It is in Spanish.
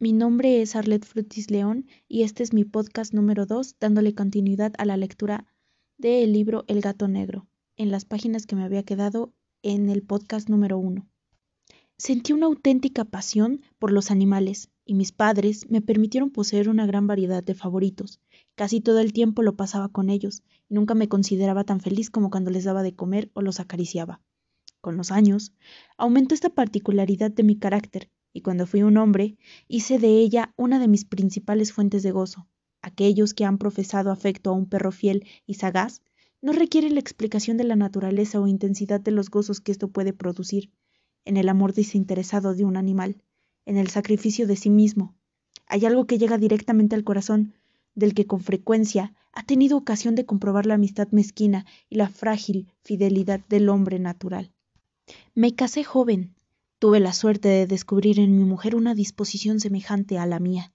Mi nombre es Arlette Frutis León y este es mi podcast número 2 dándole continuidad a la lectura del libro El gato negro, en las páginas que me había quedado en el podcast número 1. Sentí una auténtica pasión por los animales y mis padres me permitieron poseer una gran variedad de favoritos. Casi todo el tiempo lo pasaba con ellos y nunca me consideraba tan feliz como cuando les daba de comer o los acariciaba. Con los años, aumentó esta particularidad de mi carácter y cuando fui un hombre, hice de ella una de mis principales fuentes de gozo. Aquellos que han profesado afecto a un perro fiel y sagaz no requieren la explicación de la naturaleza o intensidad de los gozos que esto puede producir, en el amor desinteresado de un animal, en el sacrificio de sí mismo. Hay algo que llega directamente al corazón, del que con frecuencia ha tenido ocasión de comprobar la amistad mezquina y la frágil fidelidad del hombre natural. Me casé joven, Tuve la suerte de descubrir en mi mujer una disposición semejante a la mía.